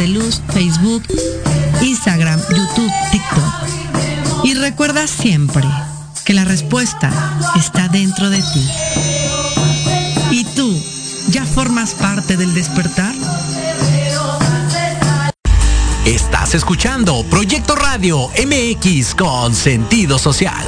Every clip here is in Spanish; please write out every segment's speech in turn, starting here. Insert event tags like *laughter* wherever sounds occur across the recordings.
de luz, Facebook, Instagram, YouTube, TikTok. Y recuerda siempre que la respuesta está dentro de ti. ¿Y tú ya formas parte del despertar? Estás escuchando Proyecto Radio MX con sentido social.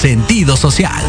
Sentido social.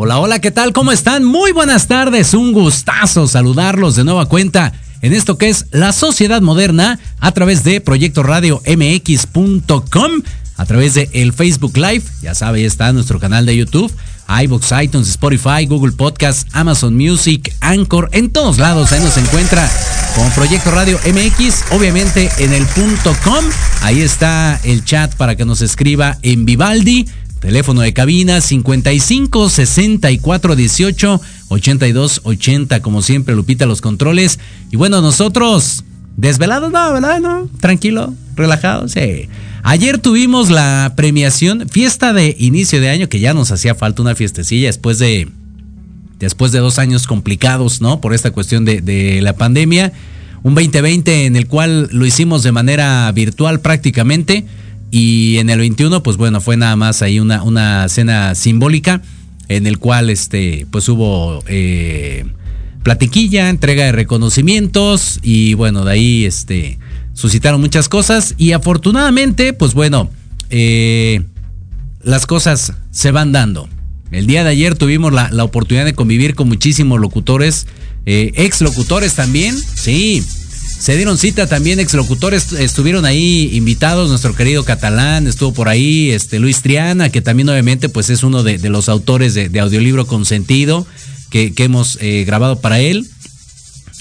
Hola, hola, ¿qué tal? ¿Cómo están? Muy buenas tardes, un gustazo saludarlos de nueva cuenta en esto que es la sociedad moderna a través de Proyecto Radio MX.com, a través de el Facebook Live, ya sabe, está nuestro canal de YouTube, iBox, iTunes, Spotify, Google Podcast, Amazon Music, Anchor, en todos lados ahí nos encuentra con Proyecto Radio MX, obviamente en el punto com, ahí está el chat para que nos escriba en Vivaldi Teléfono de cabina 55 64 18 82 80. Como siempre, Lupita, los controles. Y bueno, nosotros, desvelados, no, ¿verdad? No, tranquilo, relajado, sí. Ayer tuvimos la premiación, fiesta de inicio de año, que ya nos hacía falta una fiestecilla después de, después de dos años complicados, ¿no? Por esta cuestión de, la pandemia. Un 2020 en el cual lo hicimos de manera virtual prácticamente y en el 21, pues bueno, fue nada más ahí una, una cena simbólica en el cual este, pues hubo eh, platiquilla, entrega de reconocimientos y bueno, de ahí este, suscitaron muchas cosas y afortunadamente, pues bueno, eh, las cosas se van dando. El día de ayer tuvimos la, la oportunidad de convivir con muchísimos locutores, eh, ex locutores también, sí, se dieron cita también exlocutores, estuvieron ahí invitados, nuestro querido Catalán, estuvo por ahí, este Luis Triana, que también obviamente pues es uno de, los autores de, audiolibro Consentido que, que hemos eh, grabado para él.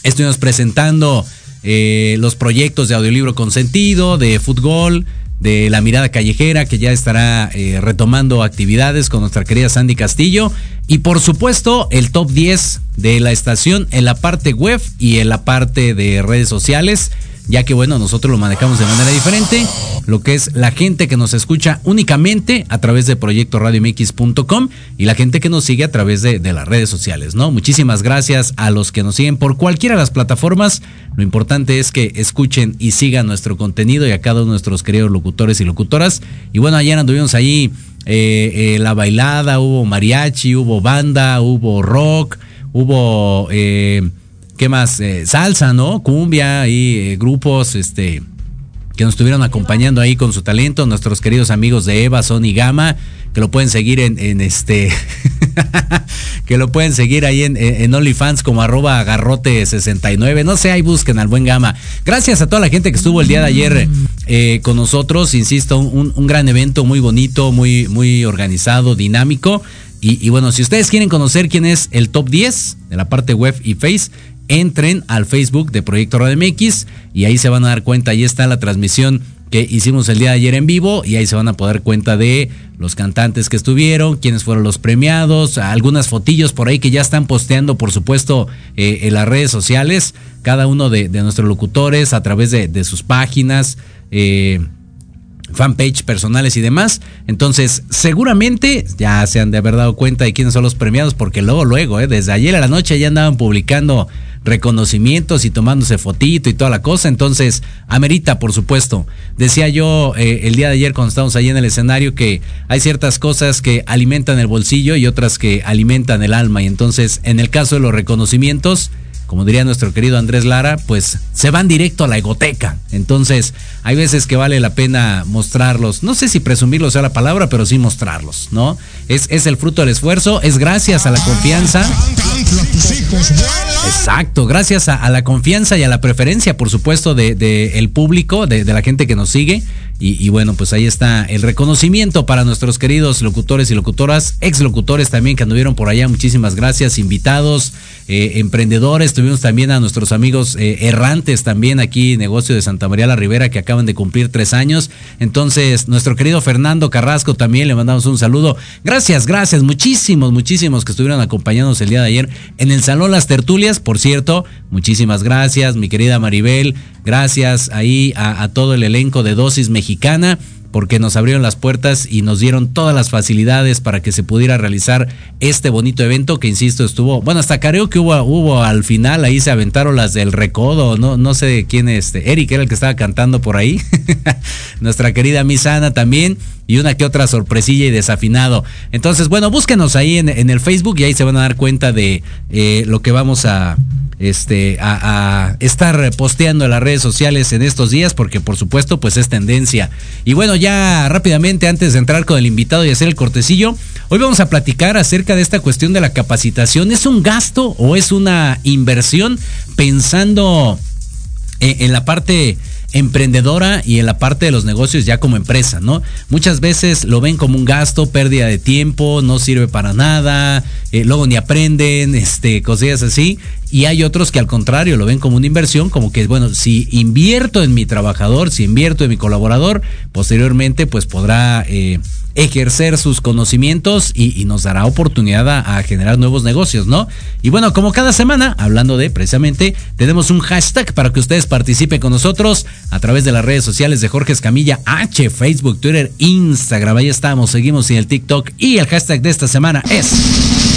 Estuvimos presentando eh, los proyectos de audiolibro Consentido, de fútbol, de La Mirada Callejera, que ya estará eh, retomando actividades con nuestra querida Sandy Castillo. Y por supuesto, el top 10 de la estación en la parte web y en la parte de redes sociales ya que bueno, nosotros lo manejamos de manera diferente, lo que es la gente que nos escucha únicamente a través de proyectoradiomx.com y la gente que nos sigue a través de, las redes sociales, ¿no? Muchísimas gracias a los que nos siguen por cualquiera de las plataformas. Lo importante es que escuchen y sigan nuestro contenido y a cada uno de nuestros queridos locutores y locutoras. Y bueno, ayer anduvimos ahí eh, eh, la bailada, hubo mariachi, hubo banda, hubo rock, hubo... Eh, ¿Qué más? Eh, salsa, ¿no? Cumbia y eh, grupos este, que nos estuvieron acompañando ahí con su talento. Nuestros queridos amigos de Eva, Sony Gama, que lo pueden seguir en, este. *laughs* que lo pueden seguir ahí en, OnlyFans como arroba agarrote69. No sé, ahí busquen al buen Gama. Gracias a toda la gente que estuvo el día de ayer eh, con nosotros. Insisto, un, gran evento muy bonito, muy, muy organizado, dinámico. Y, bueno, si ustedes quieren conocer quién es el top 10 de la parte web y face, entren al Facebook de Proyecto Radio y ahí se van a dar cuenta, ahí está la transmisión que hicimos el día de ayer en vivo y ahí se van a poder cuenta de los cantantes que estuvieron, quiénes fueron los premiados, algunas fotillos por ahí que ya están posteando, por supuesto, eh, en las redes sociales, cada uno de, nuestros locutores a través de, sus páginas. Eh, fanpage personales y demás. Entonces, seguramente ya se han de haber dado cuenta de quiénes son los premiados, porque luego, luego, eh, desde ayer a la noche ya andaban publicando reconocimientos y tomándose fotito y toda la cosa. Entonces, amerita, por supuesto. Decía yo eh, el día de ayer cuando estábamos ahí en el escenario que hay ciertas cosas que alimentan el bolsillo y otras que alimentan el alma. Y entonces, en el caso de los reconocimientos, como diría nuestro querido Andrés Lara, pues se van directo a la egoteca. Entonces, hay veces que vale la pena mostrarlos. No sé si presumirlos sea la palabra, pero sí mostrarlos, ¿no? Es, es el fruto del esfuerzo, es gracias a la confianza. Exacto, gracias a, la confianza y a la preferencia, por supuesto, del de, el público, de, de la gente que nos sigue. Y, bueno, pues ahí está el reconocimiento para nuestros queridos locutores y locutoras, ex locutores también que anduvieron por allá. Muchísimas gracias, invitados, eh, emprendedores. Tuvimos también a nuestros amigos eh, errantes también aquí, negocio de Santa María la Rivera, que acaban de cumplir tres años. Entonces, nuestro querido Fernando Carrasco también le mandamos un saludo. Gracias, gracias, muchísimos, muchísimos que estuvieron acompañándonos el día de ayer en el Salón Las Tertulias. Por cierto, muchísimas gracias, mi querida Maribel. Gracias ahí a, a todo el elenco de Dosis Mexicana mexicana porque nos abrieron las puertas y nos dieron todas las facilidades para que se pudiera realizar este bonito evento que insisto estuvo, bueno, hasta creo que hubo, hubo al final, ahí se aventaron las del recodo, no, no sé quién este, Eric era el que estaba cantando por ahí, *laughs* nuestra querida Misana también, y una que otra sorpresilla y desafinado. Entonces, bueno, búsquenos ahí en, el Facebook y ahí se van a dar cuenta de eh, lo que vamos a, este, a, estar posteando en las redes sociales en estos días, porque por supuesto, pues es tendencia. Y bueno, ya rápidamente, antes de entrar con el invitado y hacer el cortecillo, hoy vamos a platicar acerca de esta cuestión de la capacitación. ¿Es un gasto o es una inversión pensando en, en la parte emprendedora y en la parte de los negocios ya como empresa, ¿no? Muchas veces lo ven como un gasto, pérdida de tiempo, no sirve para nada, eh, luego ni aprenden, *laughs* este, cosillas así. Y hay otros que al contrario lo ven como una inversión, como que, bueno, si invierto en mi trabajador, si invierto en mi colaborador, posteriormente pues podrá eh, ejercer sus conocimientos y, nos dará oportunidad a, generar nuevos negocios, ¿no? Y bueno, como cada semana, hablando de precisamente, tenemos un hashtag para que ustedes participen con nosotros a través de las redes sociales de Jorge Escamilla H, Facebook, Twitter, Instagram. Ahí estamos, seguimos en el TikTok y el hashtag de esta semana es...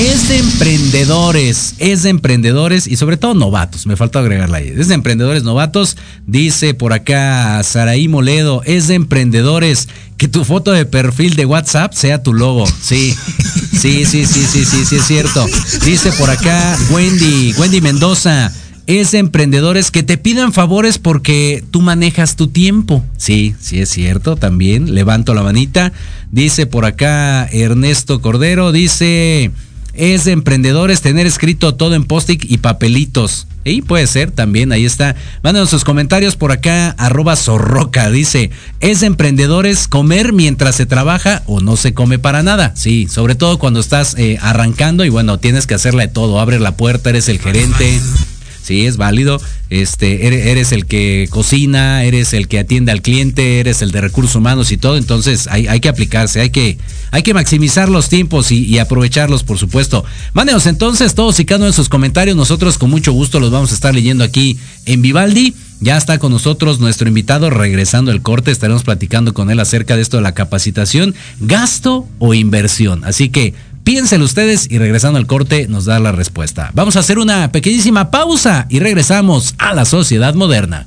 Es de emprendedores, es de emprendedores y sobre todo novatos, me faltó agregarla ahí. Es de emprendedores novatos, dice por acá Saraí Moledo, es de emprendedores que tu foto de perfil de WhatsApp sea tu logo. Sí, sí, sí, sí, sí, sí, sí, es cierto. Dice por acá Wendy, Wendy Mendoza, es de emprendedores que te pidan favores porque tú manejas tu tiempo. Sí, sí es cierto, también. Levanto la manita. Dice por acá Ernesto Cordero, dice es de emprendedores tener escrito todo en post-it y papelitos. Y puede ser también, ahí está. Mándanos sus comentarios por acá, arroba zorroca. Dice, es de emprendedores comer mientras se trabaja o no se come para nada. Sí, sobre todo cuando estás eh, arrancando y bueno, tienes que hacerle todo. Abre la puerta, eres el gerente sí, es válido. Este, eres, el que cocina, eres el que atiende al cliente, eres el de recursos humanos y todo. Entonces hay, que aplicarse, hay que, hay que maximizar los tiempos y, aprovecharlos, por supuesto. Mándenos entonces todos y cada uno de sus comentarios. Nosotros con mucho gusto los vamos a estar leyendo aquí en Vivaldi. Ya está con nosotros nuestro invitado regresando el corte. Estaremos platicando con él acerca de esto de la capacitación, gasto o inversión. Así que Piénsenlo ustedes y regresando al corte nos da la respuesta. Vamos a hacer una pequeñísima pausa y regresamos a la sociedad moderna.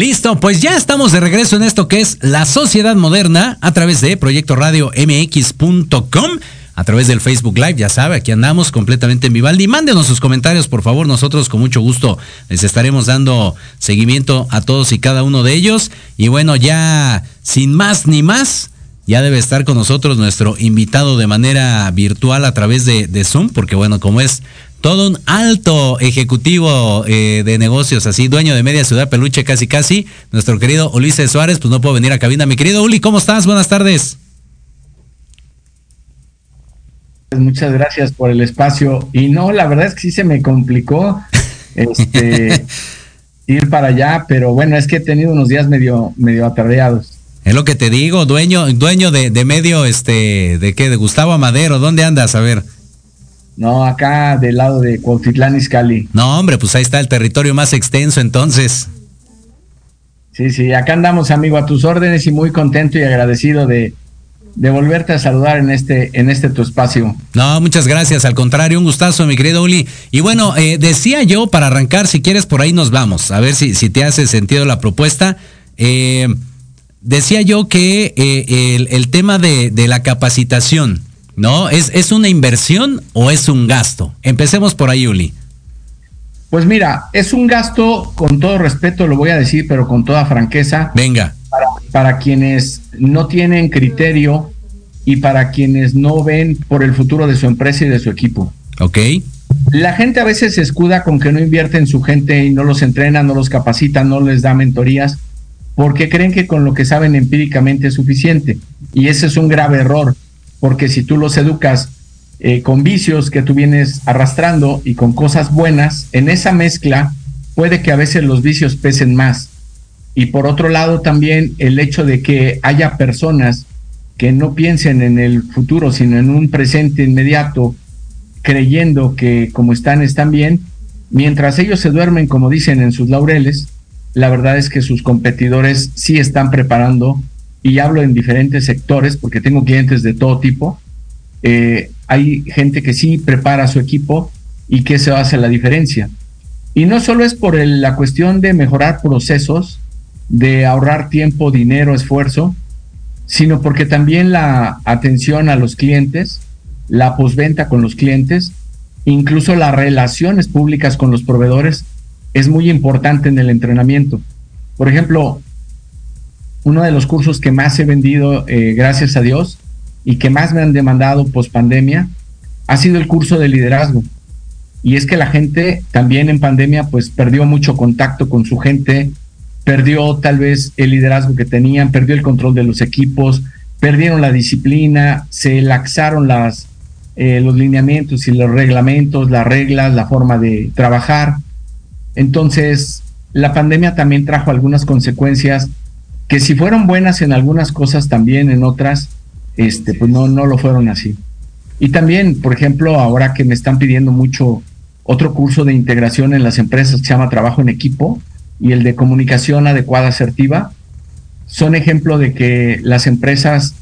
Listo, pues ya estamos de regreso en esto que es la sociedad moderna a través de Proyecto Radio MX.com a través del Facebook Live, ya sabe, aquí andamos completamente en Vivaldi. Mándenos sus comentarios, por favor, nosotros con mucho gusto les estaremos dando seguimiento a todos y cada uno de ellos. Y bueno, ya sin más ni más, ya debe estar con nosotros nuestro invitado de manera virtual a través de, Zoom, porque bueno, como es todo un alto ejecutivo eh, de negocios, así, dueño de media ciudad peluche casi casi, nuestro querido Ulises Suárez, pues no puedo venir a cabina. Mi querido Uli, ¿cómo estás? Buenas tardes. Muchas gracias por el espacio. Y no, la verdad es que sí se me complicó *laughs* este, ir para allá, pero bueno, es que he tenido unos días medio, medio atareados. Es lo que te digo, dueño, dueño de, medio, este, ¿de qué? De Gustavo Amadero, ¿dónde andas? A ver. No, acá del lado de Cuautitlán Izcalli. No, hombre, pues ahí está el territorio más extenso entonces. Sí, sí, acá andamos, amigo, a tus órdenes y muy contento y agradecido de, de volverte a saludar en este, en este tu espacio. No, muchas gracias. Al contrario, un gustazo, mi querido Uli. Y bueno, eh, decía yo, para arrancar, si quieres, por ahí nos vamos. A ver si, si te hace sentido la propuesta. Eh, decía yo que eh, el, tema de, de, la capacitación, ¿no? ¿Es, ¿Es una inversión o es un gasto? Empecemos por ahí, Uli. Pues mira, es un gasto, con todo respeto lo voy a decir, pero con toda franqueza. Venga para, quienes no tienen criterio y para quienes no ven por el futuro de su empresa y de su equipo. Ok. La gente a veces se escuda con que no invierte en su gente y no los entrena, no los capacita, no les da mentorías, porque creen que con lo que saben empíricamente es suficiente. Y ese es un grave error, porque si tú los educas eh, con vicios que tú vienes arrastrando y con cosas buenas, en esa mezcla puede que a veces los vicios pesen más. Y por otro lado también el hecho de que haya personas que no piensen en el futuro, sino en un presente inmediato, creyendo que como están, están bien, mientras ellos se duermen, como dicen, en sus laureles, la verdad es que sus competidores sí están preparando, y hablo en diferentes sectores, porque tengo clientes de todo tipo, eh, hay gente que sí prepara su equipo y que se hace la diferencia. Y no solo es por la cuestión de mejorar procesos, de ahorrar tiempo, dinero, esfuerzo, sino porque también la atención a los clientes, la posventa con los clientes, incluso las relaciones públicas con los proveedores es muy importante en el entrenamiento. Por ejemplo, uno de los cursos que más he vendido, eh, gracias a Dios, y que más me han demandado post pandemia, ha sido el curso de liderazgo. Y es que la gente también en pandemia pues perdió mucho contacto con su gente, perdió tal vez el liderazgo que tenían, perdió el control de los equipos, perdieron la disciplina, se laxaron las, eh, los lineamientos y los reglamentos, las reglas, la forma de trabajar. Entonces, la pandemia también trajo algunas consecuencias que si fueron buenas en algunas cosas, también en otras, este, pues no, no lo fueron así. Y también, por ejemplo, ahora que me están pidiendo mucho otro curso de integración en las empresas que se llama Trabajo en Equipo, y el de comunicación adecuada asertiva son ejemplo de que las empresas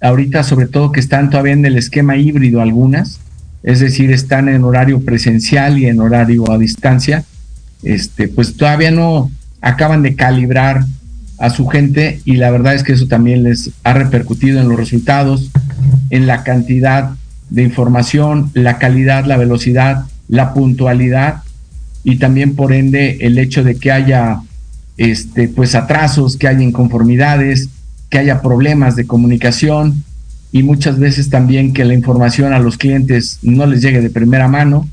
ahorita sobre todo que están todavía en el esquema híbrido algunas, es decir, están en horario presencial y en horario a distancia, este, pues todavía no acaban de calibrar a su gente y la verdad es que eso también les ha repercutido en los resultados, en la cantidad de información, la calidad, la velocidad, la puntualidad y también por ende el hecho de que haya este, pues atrasos, que haya inconformidades, que haya problemas de comunicación y muchas veces también que la información a los clientes no les llegue de primera mano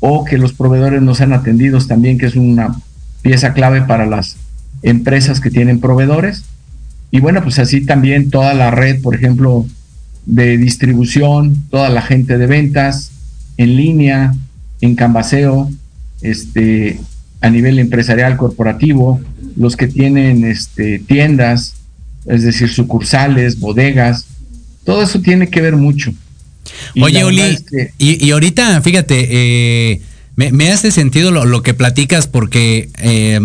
o que los proveedores no sean atendidos también, que es una pieza clave para las empresas que tienen proveedores. Y bueno, pues así también toda la red, por ejemplo, de distribución, toda la gente de ventas en línea, en Canvaseo, este, a nivel empresarial corporativo, los que tienen este, tiendas, es decir, sucursales, bodegas, todo eso tiene que ver mucho. Oye, Oli, y, ahorita, fíjate, eh, me, hace sentido lo, que platicas porque eh,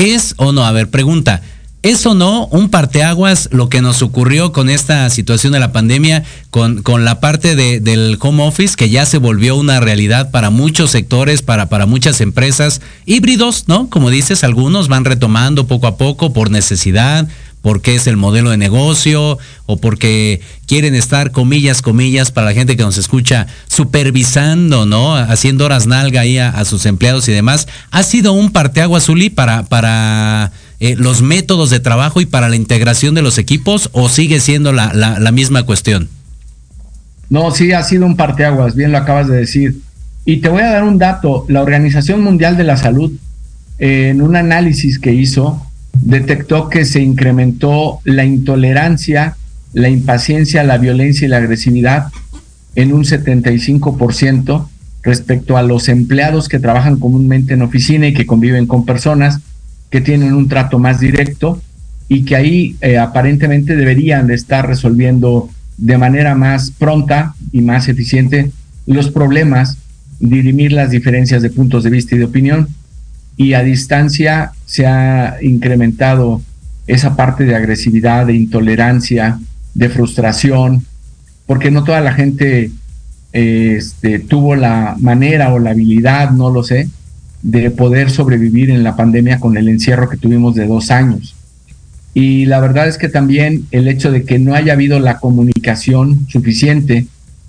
es o no, a ver, pregunta, ¿Es o no un parteaguas lo que nos ocurrió con esta situación de la pandemia, con, con la parte de, del home office que ya se volvió una realidad para muchos sectores, para, para muchas empresas híbridos, ¿no? Como dices, algunos van retomando poco a poco por necesidad, porque es el modelo de negocio o porque quieren estar, comillas, comillas, para la gente que nos escucha, supervisando, ¿no? Haciendo horas nalga ahí a, sus empleados y demás. ¿Ha sido un parteaguas, Zuli, para... para eh, los métodos de trabajo y para la integración de los equipos o sigue siendo la, la, misma cuestión? No, sí, ha sido un parteaguas, bien lo acabas de decir. Y te voy a dar un dato. La Organización Mundial de la Salud, en un análisis que hizo, detectó que se incrementó la intolerancia, la impaciencia, la violencia y la agresividad en un 75% respecto a los empleados que trabajan comúnmente en oficina y que conviven con personas que tienen un trato más directo y que ahí eh, aparentemente deberían de estar resolviendo de manera más pronta y más eficiente los problemas, dirimir las diferencias de puntos de vista y de opinión. Y a distancia se ha incrementado esa parte de agresividad, de intolerancia, de frustración, porque no toda la gente este, tuvo la manera o la habilidad, no lo sé, de poder sobrevivir en la pandemia con el encierro que tuvimos de dos años. Y la verdad es que también el hecho de que no haya habido la comunicación suficiente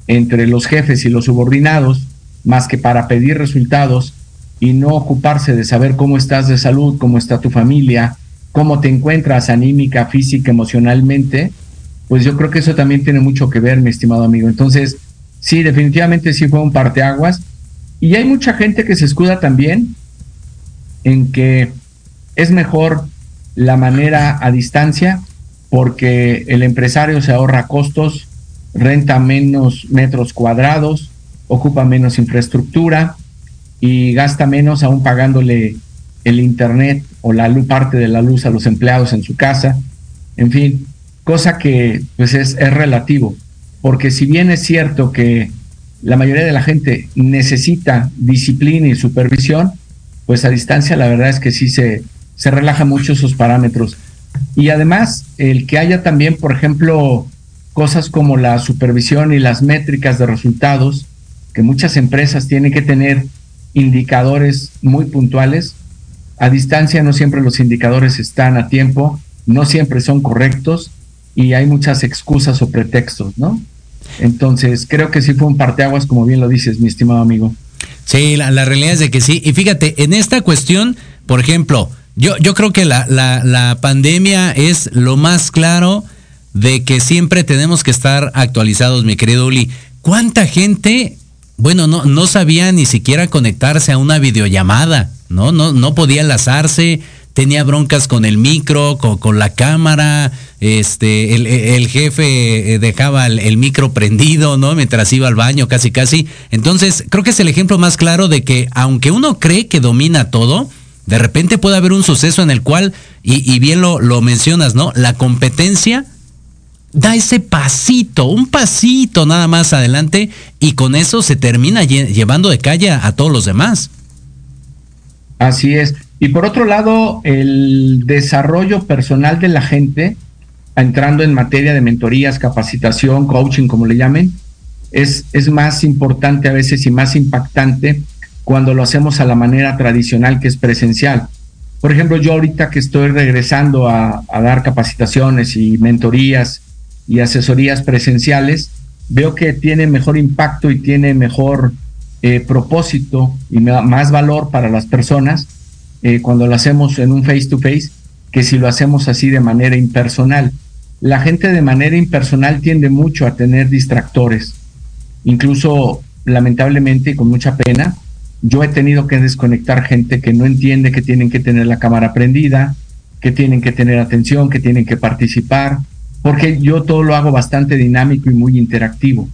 entre los jefes y los subordinados, más que para pedir resultados y no ocuparse de saber cómo estás de salud, cómo está tu familia, cómo te encuentras anímica, física, emocionalmente, pues yo creo que eso también tiene mucho que ver, mi estimado amigo. Entonces, sí, definitivamente sí fue un parteaguas y hay mucha gente que se escuda también en que es mejor la manera a distancia porque el empresario se ahorra costos, renta menos metros cuadrados, ocupa menos infraestructura y gasta menos aún pagándole el internet o la luz, parte de la luz a los empleados en su casa. En fin, cosa que pues es, es relativo, porque si bien es cierto que la mayoría de la gente necesita disciplina y supervisión, pues a distancia la verdad es que sí se, se relaja mucho esos parámetros. Y además, el que haya también, por ejemplo, cosas como la supervisión y las métricas de resultados, que muchas empresas tienen que tener indicadores muy puntuales. A distancia no siempre los indicadores están a tiempo, no siempre son correctos y hay muchas excusas o pretextos, ¿no? Entonces, creo que sí fue un parteaguas, como bien lo dices, mi estimado amigo. Sí, la, realidad es de que sí. Y fíjate, en esta cuestión, por ejemplo, yo, yo creo que la, la, la pandemia es lo más claro de que siempre tenemos que estar actualizados, mi querido Uli. ¿Cuánta gente, bueno, no, no sabía ni siquiera conectarse a una videollamada, ¿no? No, no podía enlazarse, tenía broncas con el micro, con, la cámara, este, el, jefe eh, dejaba el, micro prendido, ¿no? Mientras iba al baño, casi, casi. Entonces, creo que es el ejemplo más claro de que, aunque uno cree que domina todo, de repente puede haber un suceso en el cual, y, bien lo, lo mencionas, ¿no? La competencia da ese pasito, un pasito nada más adelante, y con eso se termina llevando de calle a todos los demás. Así es. Y por otro lado, el desarrollo personal de la gente, entrando en materia de mentorías, capacitación, coaching, como le llamen, es, es más importante a veces y más impactante cuando lo hacemos a la manera tradicional que es presencial. Por ejemplo, yo ahorita que estoy regresando a, dar capacitaciones y mentorías y asesorías presenciales, veo que tiene mejor impacto y tiene mejor eh, propósito y más valor para las personas eh, cuando lo hacemos en un face to face que si lo hacemos así de manera impersonal. La gente de manera impersonal tiende mucho a tener distractores. Incluso, lamentablemente y con mucha pena, yo he tenido que desconectar gente que no entiende que tienen que tener la cámara prendida, que tienen que tener atención, que tienen que participar, porque yo todo lo hago bastante dinámico y muy interactivo.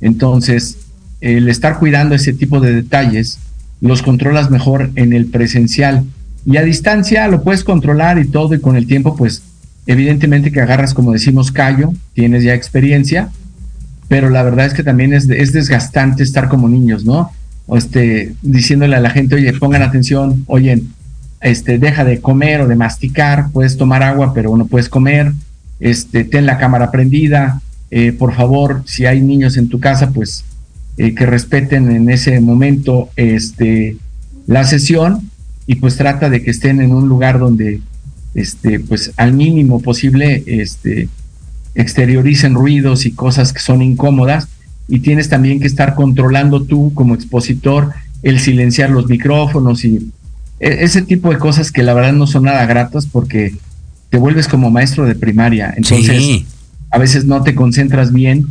Entonces, el estar cuidando ese tipo de detalles los controlas mejor en el presencial Y a distancia lo puedes controlar y todo, y con el tiempo, pues, evidentemente que agarras, como decimos, callo, tienes ya experiencia, pero la verdad es que también es, es desgastante estar como niños, ¿no? O este, diciéndole a la gente, oye, pongan atención, oye, este, deja de comer o de masticar, puedes tomar agua, pero no puedes comer, este, ten la cámara prendida, eh, por favor, si hay niños en tu casa, pues eh, que respeten en ese momento este, la sesión y pues trata de que estén en un lugar donde este, pues al mínimo posible este, exterioricen ruidos y cosas que son incómodas. Y tienes también que estar controlando tú como expositor el silenciar los micrófonos y e, ese tipo de cosas que la verdad no son nada gratas porque te vuelves como maestro de primaria. Entonces, a veces no te concentras bien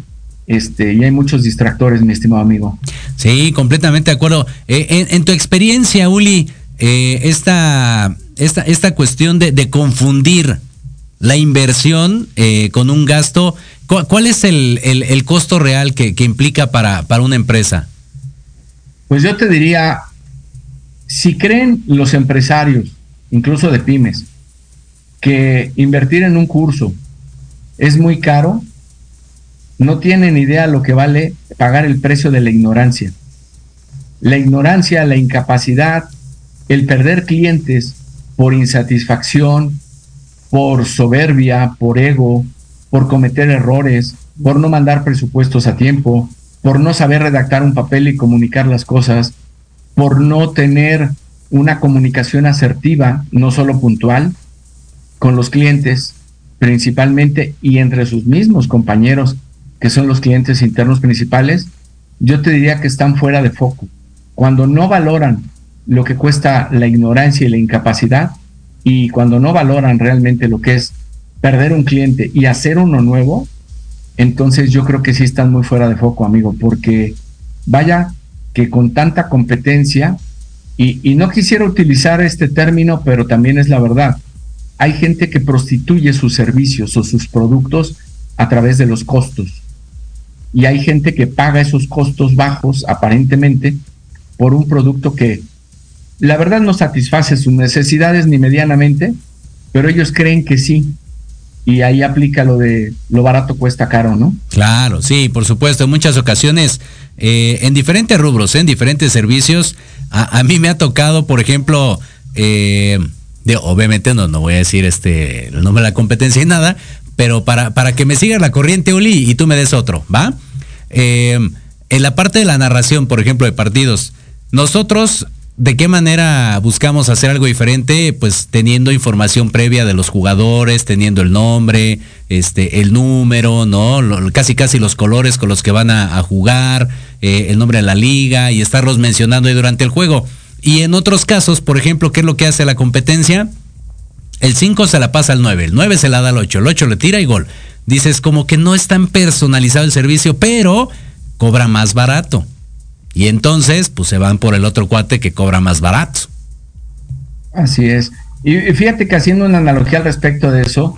este, y hay muchos distractores, mi estimado amigo. Sí, completamente de acuerdo. Eh, en, tu experiencia, Uli, eh, esta, esta, esta cuestión de, confundir la inversión eh, con un gasto, ¿cuál, es el, el, costo real que, que, implica para, para una empresa? Pues yo te diría, si creen los empresarios, incluso de pymes, que invertir en un curso es muy caro, no tienen idea lo que vale pagar el precio de la ignorancia. La ignorancia, la incapacidad, el perder clientes por insatisfacción, por soberbia, por ego, por cometer errores, por no mandar presupuestos a tiempo, por no saber redactar un papel y comunicar las cosas, por no tener una comunicación asertiva, no solo puntual, con los clientes principalmente y entre sus mismos compañeros que son los clientes internos principales, yo te diría que están fuera de foco. Cuando no valoran lo que cuesta la ignorancia y la incapacidad, y cuando no valoran realmente lo que es perder un cliente y hacer uno nuevo, entonces yo creo que sí están muy fuera de foco, amigo, porque vaya que con tanta competencia, y, y no quisiera utilizar este término, pero también es la verdad, hay gente que prostituye sus servicios o sus productos a través de los costos y hay gente que paga esos costos bajos, aparentemente, por un producto que la verdad no satisface sus necesidades ni medianamente, pero ellos creen que sí. Y ahí aplica lo de lo barato cuesta caro, ¿no? Claro, sí, por supuesto. En muchas ocasiones, eh, en diferentes rubros, en diferentes servicios, a, mí me ha tocado, por ejemplo, eh, obviamente no, no voy a decir este el nombre de la competencia y nada, pero para, para que me sigas la corriente, Uli, y tú me des otro, ¿va? Eh, en la parte de la narración, por ejemplo, de partidos, nosotros, ¿de qué manera buscamos hacer algo diferente? Pues teniendo información previa de los jugadores, teniendo el nombre, este, el número, ¿no? casi casi los colores con los que van a, jugar, eh, el nombre de la liga y estarlos mencionando ahí durante el juego. Y en otros casos, por ejemplo, ¿qué es lo que hace la competencia? El 5 se la pasa al 9, el 9 se la da al 8, el 8 le tira y gol. Dices como que no es tan personalizado el servicio, pero cobra más barato. Y entonces, pues se van por el otro cuate que cobra más barato. Así es. Y fíjate que haciendo una analogía al respecto de eso,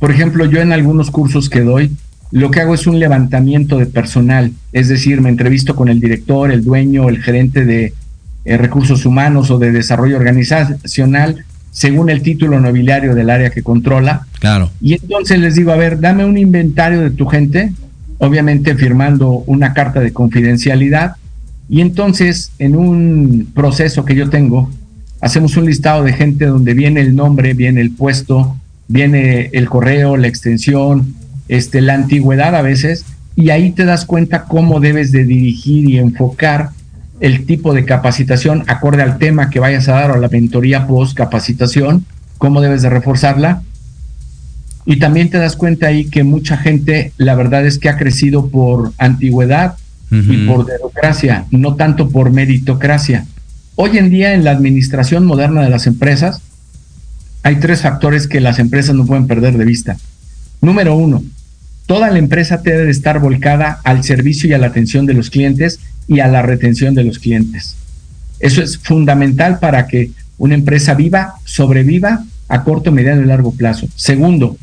por ejemplo, yo en algunos cursos que doy, lo que hago es un levantamiento de personal, es decir, me entrevisto con el director, el dueño, el gerente de eh, recursos humanos o de desarrollo organizacional según el título nobiliario del área que controla. Claro. Y entonces les digo, a ver, dame un inventario de tu gente, obviamente firmando una carta de confidencialidad. Y entonces, en un proceso que yo tengo, hacemos un listado de gente donde viene el nombre, viene el puesto, viene el correo, la extensión, este, la antigüedad a veces, y ahí te das cuenta cómo debes de dirigir y enfocar el tipo de capacitación acorde al tema que vayas a dar o a la mentoría post capacitación, cómo debes de reforzarla. Y también te das cuenta ahí que mucha gente, la verdad es que ha crecido por antigüedad y por democracia, no tanto por meritocracia. Hoy en día en la administración moderna de las empresas hay tres factores que las empresas no pueden perder de vista. Número uno, toda la empresa debe estar volcada al servicio y a la atención de los clientes y a la retención de los clientes. Eso es fundamental para que una empresa viva, sobreviva a corto, mediano y largo plazo. Segundo,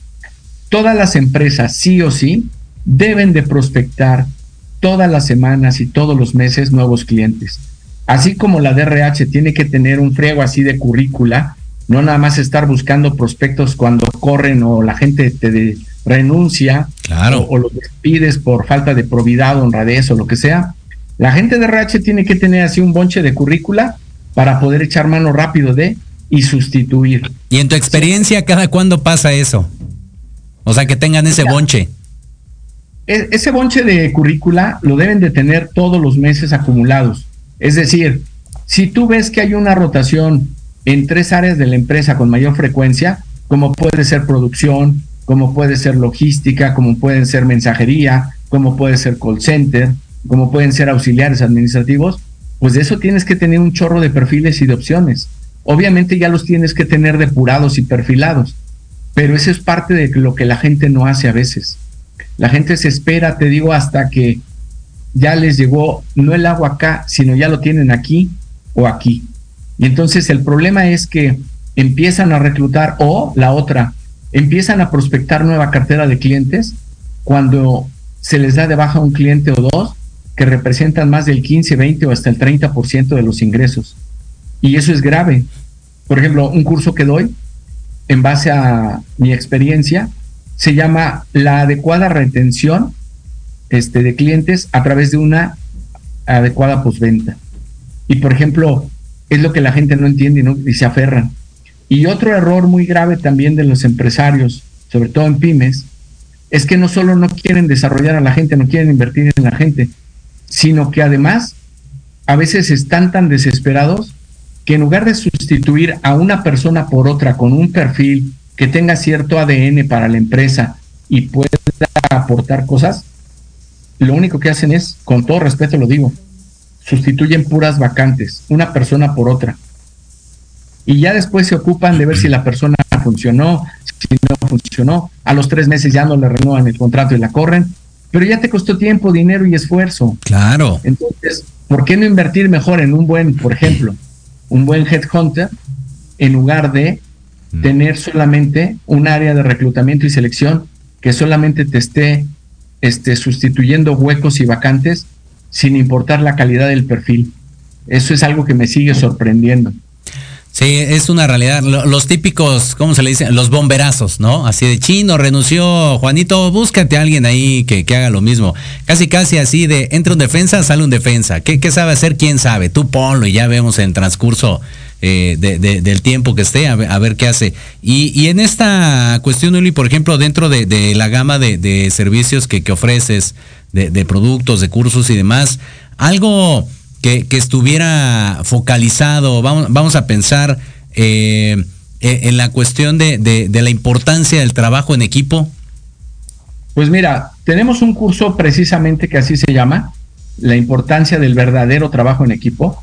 todas las empresas sí o sí deben de prospectar todas las semanas y todos los meses nuevos clientes. Así como la DRH tiene que tener un friego así de currícula no nada más estar buscando prospectos cuando corren o la gente te renuncia claro. o, los despides por falta de probidad, honradez o lo que sea. La gente de RH tiene que tener así un bonche de currícula para poder echar mano rápido de y sustituir. ¿Y en tu experiencia cada cuándo pasa eso? O sea, que tengan ese bonche. E, ese bonche de currícula lo deben de tener todos los meses acumulados. Es decir, si tú ves que hay una rotación en tres áreas de la empresa con mayor frecuencia, como puede ser producción, como puede ser logística, como pueden ser mensajería, como puede ser call center, como pueden ser auxiliares administrativos, pues de eso tienes que tener un chorro de perfiles y de opciones. Obviamente ya los tienes que tener depurados y perfilados, pero eso es parte de lo que la gente no hace a veces. La gente se espera, te digo, hasta que ya les llegó no el agua acá, sino ya lo tienen aquí o aquí. Y entonces el problema es que empiezan a reclutar o la otra, empiezan a prospectar nueva cartera de clientes cuando se les da de baja un cliente o dos que representan más del 15, 20 o hasta el 30% de los ingresos. Y eso es grave. Por ejemplo, un curso que doy, en base a mi experiencia, se llama la adecuada retención este, de clientes a través de una adecuada postventa. Y por ejemplo, es lo que la gente no entiende ¿no? y se aferran. Y otro error muy grave también de los empresarios, sobre todo en pymes, es que no solo no quieren desarrollar a la gente, no quieren invertir en la gente, sino que además a veces están tan desesperados que en lugar de sustituir a una persona por otra con un perfil que tenga cierto ADN para la empresa y pueda aportar cosas, lo único que hacen es, con todo respeto lo digo, sustituyen puras vacantes, una persona por otra. Y ya después se ocupan de ver si la persona funcionó, si no funcionó. A los tres meses ya no le renuevan el contrato y la corren pero ya te costó tiempo, dinero y esfuerzo. Claro. Entonces, ¿por qué no invertir mejor en un buen, por ejemplo, un buen headhunter en lugar de mm. tener solamente un área de reclutamiento y selección que solamente te esté este, sustituyendo huecos y vacantes sin importar la calidad del perfil? Eso es algo que me sigue sorprendiendo. Sí, es una realidad. Los típicos, ¿cómo se le dice? Los bomberazos, ¿no? Así de chino, renunció, Juanito, búscate a alguien ahí que, haga lo mismo. Casi, casi así de, entra un defensa, sale un defensa. ¿Qué, sabe hacer? ¿Quién sabe? Tú ponlo y ya vemos en transcurso eh, del tiempo que esté, a ver, qué hace. Y, en esta cuestión, Uli, por ejemplo, dentro de, la gama de, servicios que, que ofreces, de productos, de cursos y demás, algo que, estuviera focalizado, vamos, vamos a pensar eh, eh, en la cuestión de, la importancia del trabajo en equipo? Pues mira, tenemos un curso precisamente que así se llama, la importancia del verdadero trabajo en equipo,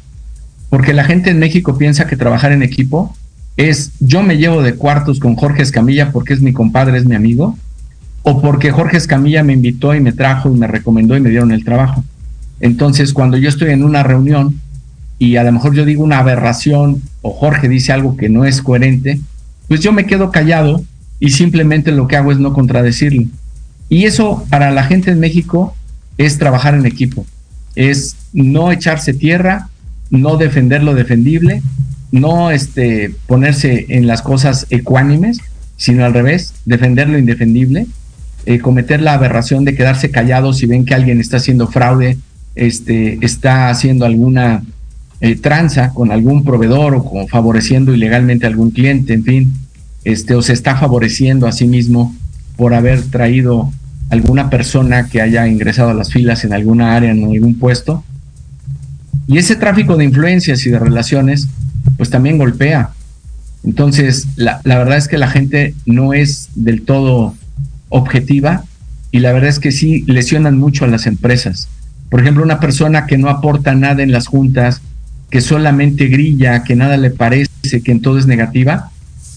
porque la gente en México piensa que trabajar en equipo es yo me llevo de cuartos con Jorge Escamilla porque es mi compadre, es mi amigo, o porque Jorge Escamilla me invitó y me trajo y me recomendó y me dieron el trabajo. Entonces, cuando yo estoy en una reunión y a lo mejor yo digo una aberración o Jorge dice algo que no es coherente, pues yo me quedo callado y simplemente lo que hago es no contradecirlo. Y eso para la gente en México es trabajar en equipo, es no echarse tierra, no defender lo defendible, no este, ponerse en las cosas ecuánimes, sino al revés, defender lo indefendible, eh, cometer la aberración de quedarse callado si ven que alguien está haciendo fraude este, está haciendo alguna eh, tranza con algún proveedor o favoreciendo ilegalmente a algún cliente, en fin, este, o se está favoreciendo a sí mismo por haber traído alguna persona que haya ingresado a las filas en alguna área, en algún puesto. Y ese tráfico de influencias y de relaciones, pues también golpea. Entonces, la, la verdad es que la gente no es del todo objetiva y la verdad es que sí lesionan mucho a las empresas. Por ejemplo, una persona que no aporta nada en las juntas, que solamente grilla, que nada le parece, que en todo es negativa,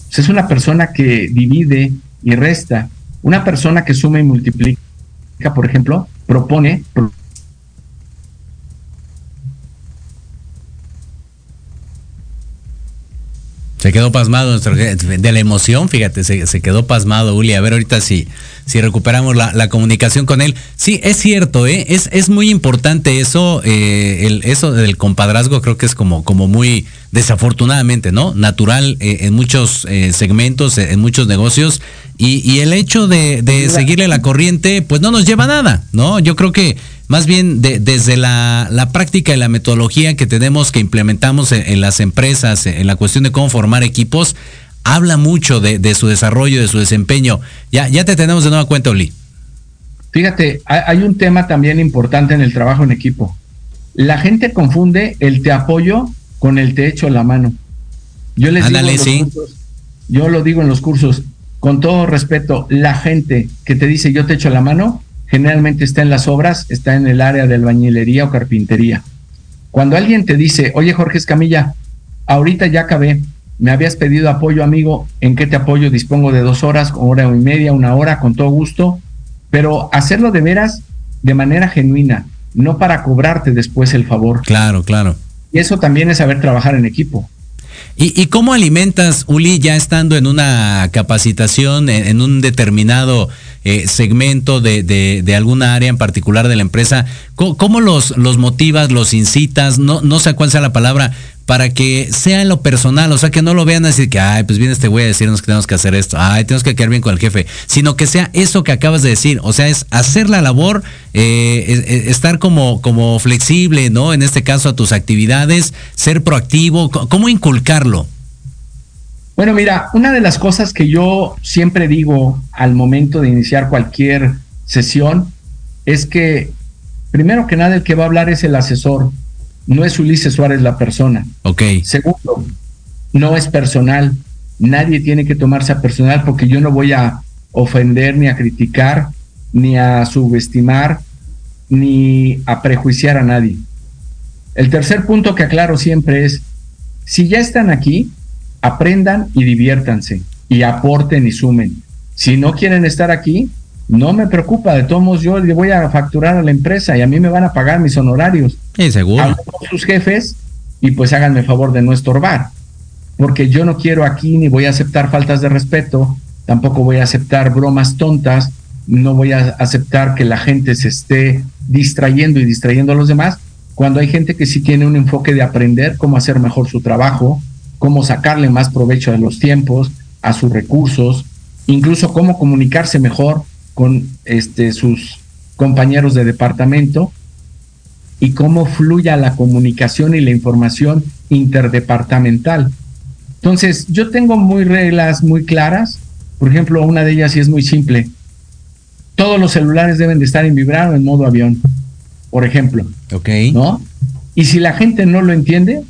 pues es una persona que divide y resta. Una persona que suma y multiplica, por ejemplo, propone, Se quedó pasmado de la emoción, fíjate, se, quedó pasmado Uli. A ver ahorita si, si recuperamos la, comunicación con él. Sí, es cierto, ¿eh? es, es muy importante eso, eh, el, eso del compadrazgo creo que es como, como muy, desafortunadamente, ¿no? Natural eh, en muchos eh, segmentos, en muchos negocios, y, el hecho de, seguirle la corriente, pues no nos lleva a nada, ¿no? Yo creo que más bien desde la, práctica y la metodología que tenemos, que implementamos en, las empresas, en la cuestión de cómo formar equipos, habla mucho de, su desarrollo, de su desempeño. Ya, ya te tenemos de nueva cuenta, Oli. Fíjate, hay un tema también importante en el trabajo en equipo. La gente confunde el te apoyo con el te echo la mano. Yo les digo en los cursos, yo lo digo en los cursos, con todo respeto, la gente que te dice yo te echo la mano, generalmente está en las obras, está en el área de albañilería o carpintería. Cuando alguien te dice, oye Jorge Escamilla, ahorita ya acabé, me habías pedido apoyo amigo, ¿en qué te apoyo? Dispongo de dos horas, hora y media, una hora, con todo gusto pero hacerlo de veras de manera genuina, no para cobrarte después el favor. Claro, claro. Y eso también es saber trabajar en equipo. ¿Y, cómo alimentas, Uli, ya estando en una capacitación, en, un determinado eh, segmento de, de, alguna área en particular de la empresa? ¿Cómo, los, los motivas, los incitas? No, no sé cuál sea la palabra, para que sea en lo personal, o sea, que no lo vean así que, ay, pues viene este güey a decirnos que tenemos que hacer esto, ay, tenemos que quedar bien con el jefe, sino que sea eso que acabas de decir, o sea, es hacer la labor, eh, estar como, como flexible, ¿no? En este caso a tus actividades, ser proactivo, ¿cómo inculcarlo? Bueno, mira, una de las cosas que yo siempre digo al momento de iniciar cualquier sesión es que, primero que nada, el que va a hablar es el asesor, no es Ulises Suárez la persona. Ok. Segundo, no es personal. Nadie tiene que tomarse a personal porque yo no voy a ofender ni a criticar, ni a subestimar, ni a prejuiciar a nadie. El tercer punto que aclaro siempre es, si ya están aquí, aprendan y diviértanse y aporten y sumen. Si no quieren estar aquí, no me preocupa, de todos modos yo le voy a facturar a la empresa y a mí me van a pagar mis honorarios. Sí, seguro. Hablo con sus jefes y pues háganme favor de no estorbar, porque yo no quiero aquí ni voy a aceptar faltas de respeto, tampoco voy a aceptar bromas tontas, no voy a aceptar que la gente se esté distrayendo y distrayendo a los demás, cuando hay gente que sí tiene un enfoque de aprender cómo hacer mejor su trabajo, cómo sacarle más provecho a los tiempos, a sus recursos, incluso cómo comunicarse mejor con este, sus compañeros de departamento y cómo fluya la comunicación y la información interdepartamental. Entonces, yo tengo muy reglas muy claras. Por ejemplo, una de ellas sí es muy simple. Todos los celulares deben de estar en vibrar o en modo avión, por ejemplo. Ok. ¿No? Y si la gente no lo entiende,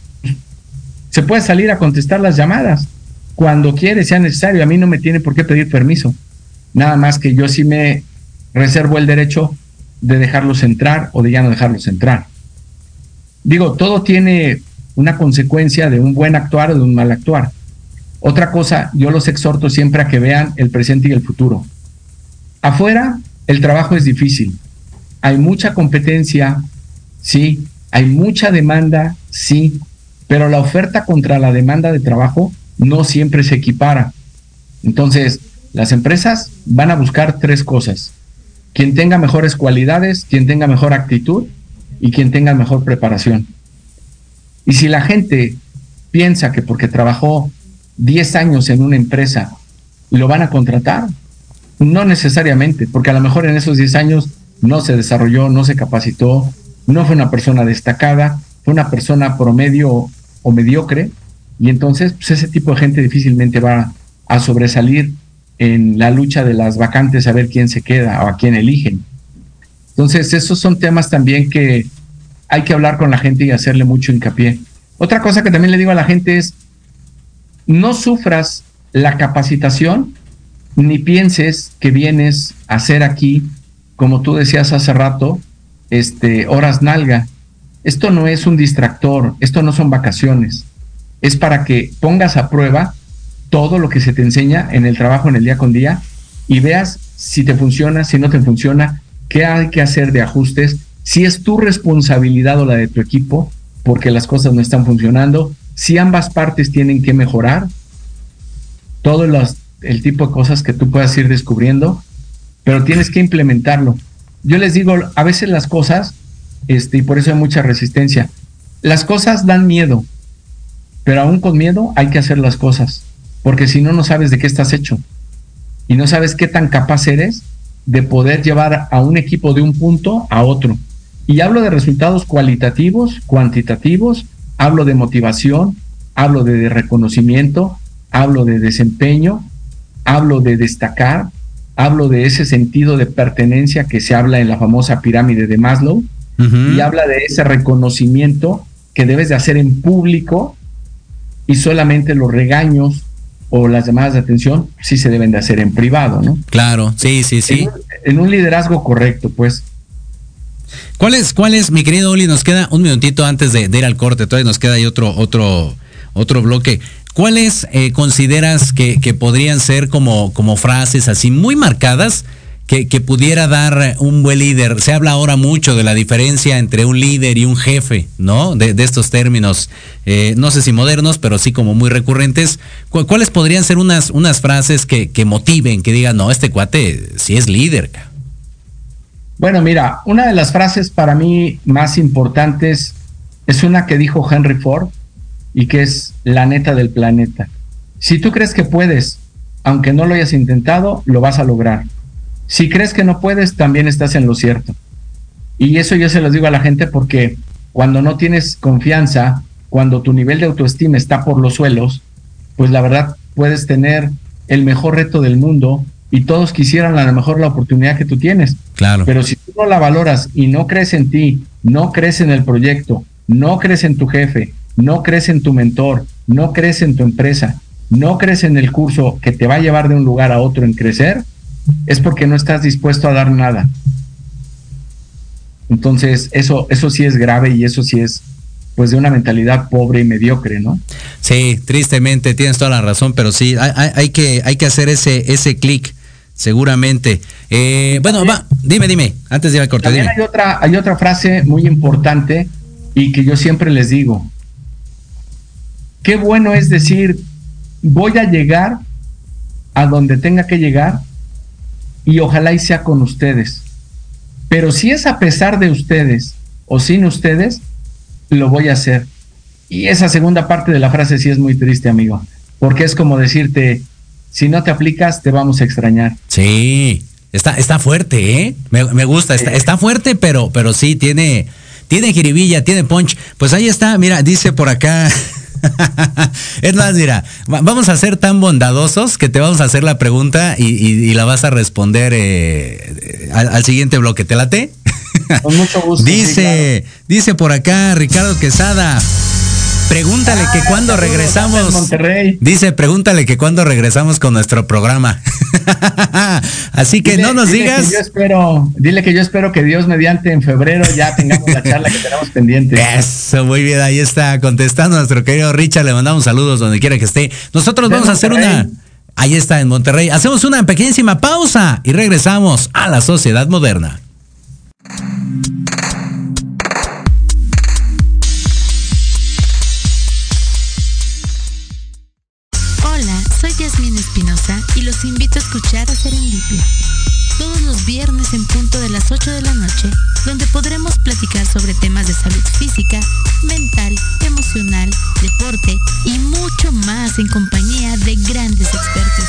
se puede salir a contestar las llamadas cuando quiere, sea necesario. A mí no me tiene por qué pedir permiso. Nada más que yo sí me reservo el derecho de dejarlos entrar o de ya no dejarlos entrar. Digo, todo tiene una consecuencia de un buen actuar o de un mal actuar. Otra cosa, yo los exhorto siempre a que vean el presente y el futuro. Afuera, el trabajo es difícil. Hay mucha competencia, sí. Hay mucha demanda, sí. Pero la oferta contra la demanda de trabajo no siempre se equipara. Entonces, las empresas van a buscar tres cosas. Quien tenga mejores cualidades, quien tenga mejor actitud y quien tenga mejor preparación. Y si la gente piensa que porque trabajó 10 años en una empresa lo van a contratar, no necesariamente, porque a lo mejor en esos 10 años no se desarrolló, no se capacitó, no fue una persona destacada, fue una persona promedio o mediocre, y entonces pues, ese tipo de gente difícilmente va a sobresalir en la lucha de las vacantes a ver quién se queda o a quién eligen. Entonces, esos son temas también que hay que hablar con la gente y hacerle mucho hincapié. Otra cosa que también le digo a la gente es, no sufras la capacitación ni pienses que vienes a hacer aquí, como tú decías hace rato, este, horas nalga. Esto no es un distractor, esto no son vacaciones. Es para que pongas a prueba todo lo que se te enseña en el trabajo en el día con día y veas si te funciona, si no te funciona, qué hay que hacer de ajustes, si es tu responsabilidad o la de tu equipo, porque las cosas no están funcionando, si ambas partes tienen que mejorar, todo el tipo de cosas que tú puedas ir descubriendo, pero tienes que implementarlo. Yo les digo, a veces las cosas, este, y por eso hay mucha resistencia, las cosas dan miedo, pero aún con miedo hay que hacer las cosas, porque si no, no sabes de qué estás hecho y no sabes qué tan capaz eres de poder llevar a un equipo de un punto a otro. Y hablo de resultados cualitativos, cuantitativos, hablo de motivación, hablo de reconocimiento, hablo de desempeño, hablo de destacar, hablo de ese sentido de pertenencia que se habla en la famosa pirámide de Maslow y habla de ese reconocimiento que debes de hacer en público y solamente los regaños o las llamadas de atención sí se deben de hacer en privado, ¿no? Claro, sí, sí, sí. En un, liderazgo correcto, pues. ¿Cuál es, cuál es, mi querido Oli? Nos queda un minutito antes de, de ir al corte, todavía nos queda ahí otro, otro, otro bloque. ¿Cuáles eh, consideras que, podrían ser como, como frases así muy marcadas que, pudiera dar un buen líder? Se habla ahora mucho de la diferencia entre un líder y un jefe, ¿no? De, estos términos, eh, no sé si modernos, pero sí como muy recurrentes. ¿Cuáles podrían ser unas, unas frases que, que motiven, que digan, no, este cuate sí es líder? Bueno, mira, una de las frases para mí más importantes es una que dijo Henry Ford y que es la neta del planeta. Si tú crees que puedes, aunque no lo hayas intentado, lo vas a lograr. Si crees que no puedes, también estás en lo cierto. Y eso yo se los digo a la gente porque cuando no tienes confianza, cuando tu nivel de autoestima está por los suelos, pues la verdad puedes tener el mejor reto del mundo y todos quisieran a lo mejor la oportunidad que tú tienes. Claro. Pero si tú no la valoras y no crees en ti, no crees en el proyecto, no crees en tu jefe, no crees en tu mentor, no crees en tu empresa, no crees en el curso que te va a llevar de un lugar a otro en crecer, es porque no estás dispuesto a dar nada. Entonces, eso, eso sí es grave y eso sí es pues de una mentalidad pobre y mediocre, ¿no? Sí, tristemente, tienes toda la razón, pero sí, hay, que, hay que hacer ese, ese clic, seguramente. Eh, bueno, va, dime, dime, antes de ir al corte. Hay, otra, hay otra frase muy importante y que yo siempre les digo, Qué bueno es decir, voy a llegar a donde tenga que llegar y ojalá y sea con ustedes. Pero si es a pesar de ustedes o sin ustedes, lo voy a hacer. Y esa segunda parte de la frase sí es muy triste, amigo, porque es como decirte, si no te aplicas, te vamos a extrañar. Sí, está, está fuerte, ¿eh? Me, gusta, está, está, fuerte, pero, pero sí, tiene, tiene jiribilla, tiene punch. Pues ahí está, mira, dice por acá *laughs* *laughs* es más, mira, vamos a ser tan bondadosos que te vamos a hacer la pregunta y, la vas a responder eh, al, siguiente bloque. ¿Te late? Con mucho gusto. *laughs* dice, dice por acá Ricardo Quesada. Pregúntale que ah, cuando regresamos. Dice, pregúntale que cuando regresamos con nuestro programa. *laughs* Así que no nos digas. yo espero, dile que yo espero que Dios mediante en febrero ya tengamos la charla que tenemos pendiente. Eso, muy bien, ahí está contestando nuestro querido Richard. Le mandamos saludos donde quiera que esté. Nosotros vamos a hacer una. Ahí está, en Monterrey. Hacemos una pequeñísima pausa y regresamos a la sociedad moderna. Y los invito a escuchar a Serendipia. Todos los viernes en punto de las 8 de la noche, donde podremos platicar sobre temas de salud física, mental, emocional, deporte y mucho más en compañía de grandes expertos.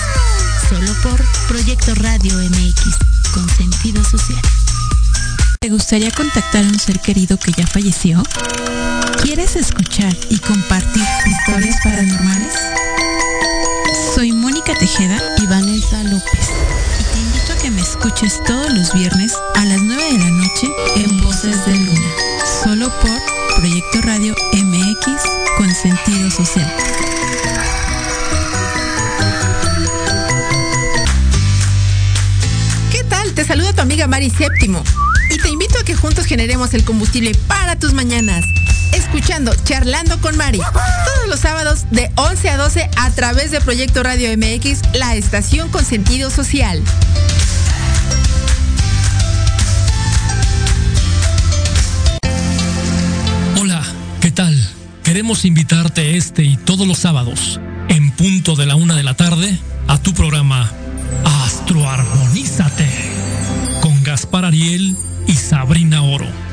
Solo por Proyecto Radio MX, con sentido social. ¿Te gustaría contactar a un ser querido que ya falleció? ¿Quieres escuchar y compartir historias paranormales? Soy Mónica Tejeda y Vanessa López. Y te invito a que me escuches todos los viernes a las 9 de la noche en Voces de Luna. Solo por Proyecto Radio MX con sentido social. ¿Qué tal? Te saluda tu amiga Mari Séptimo. Y te invito a que juntos generemos el combustible para tus mañanas escuchando Charlando con Mari. Todos los sábados de 11 a 12 a través de Proyecto Radio MX, la estación con sentido social. Hola, ¿qué tal? Queremos invitarte este y todos los sábados, en punto de la una de la tarde, a tu programa Astroarmonízate con Gaspar Ariel y Sabrina Oro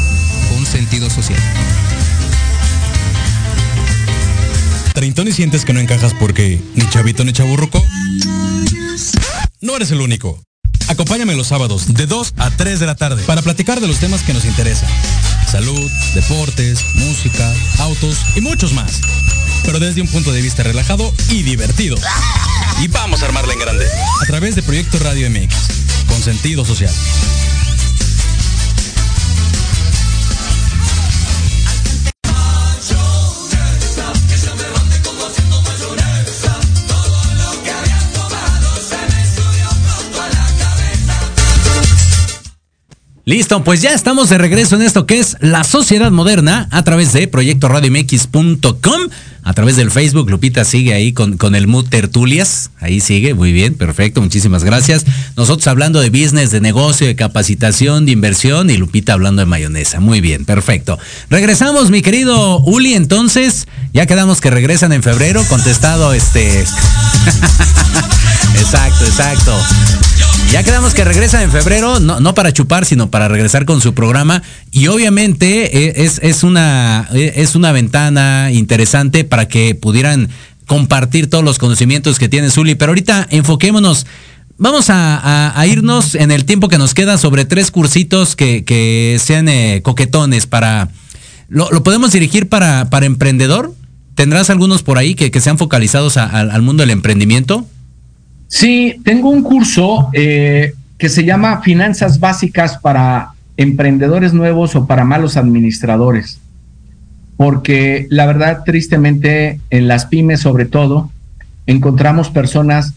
con sentido social. Treintón y sientes que no encajas porque ni chavito ni chaburruco. No eres el único. Acompáñame los sábados de 2 a 3 de la tarde para platicar de los temas que nos interesan. Salud, deportes, música, autos y muchos más. Pero desde un punto de vista relajado y divertido. Y vamos a armarla en grande. A través de Proyecto Radio MX, con sentido social. Listo, pues ya estamos de regreso en esto que es la sociedad moderna a través de proyectoradiomx.com, a través del Facebook. Lupita sigue ahí con, con el mood tertulias. Ahí sigue, muy bien, perfecto, muchísimas gracias. Nosotros hablando de business, de negocio, de capacitación, de inversión y Lupita hablando de mayonesa. Muy bien, perfecto. Regresamos, mi querido Uli, entonces, ya quedamos que regresan en febrero, contestado este. *laughs* exacto, exacto. Ya quedamos que regresan en febrero, no, no, para chupar, sino para regresar con su programa. Y obviamente eh, es, es, una, eh, es una ventana interesante para que pudieran compartir todos los conocimientos que tiene Zuli. Pero ahorita enfoquémonos. Vamos a, irnos en el tiempo que nos queda sobre tres cursitos que, que sean eh, coquetones para... ¿Lo, ¿Lo, podemos dirigir para, para emprendedor? ¿Tendrás algunos por ahí que, que sean focalizados al mundo del emprendimiento? Sí, tengo un curso eh, que se llama Finanzas Básicas para Emprendedores Nuevos o para Malos Administradores. Porque la verdad, tristemente, en las pymes sobre todo, encontramos personas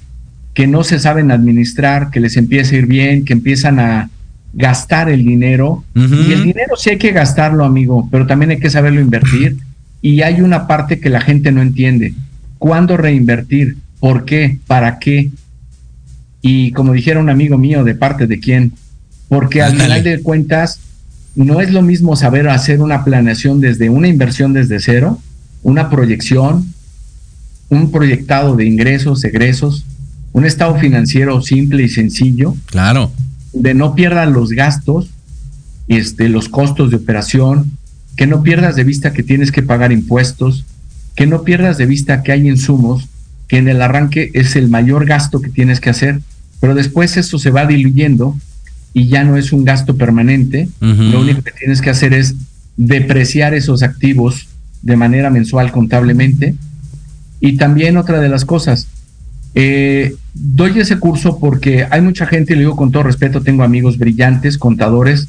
que no se saben administrar, que les empieza a ir bien, que empiezan a gastar el dinero. Uh -huh. Y el dinero sí hay que gastarlo, amigo, pero también hay que saberlo invertir. Y hay una parte que la gente no entiende. ¿Cuándo reinvertir? ¿Por qué? ¿Para qué? Y como dijera un amigo mío, ¿de parte de quién? Porque al final de cuentas, no es lo mismo saber hacer una planeación desde una inversión desde cero, una proyección, un proyectado de ingresos, egresos, un estado financiero simple y sencillo. Claro. De no pierdan los gastos, este, los costos de operación, que no pierdas de vista que tienes que pagar impuestos, que no pierdas de vista que hay insumos, que en el arranque es el mayor gasto que tienes que hacer pero después eso se va diluyendo y ya no es un gasto permanente. Uh -huh. Lo único que tienes que hacer es depreciar esos activos de manera mensual contablemente. Y también otra de las cosas, eh, doy ese curso porque hay mucha gente, y le digo con todo respeto, tengo amigos brillantes, contadores,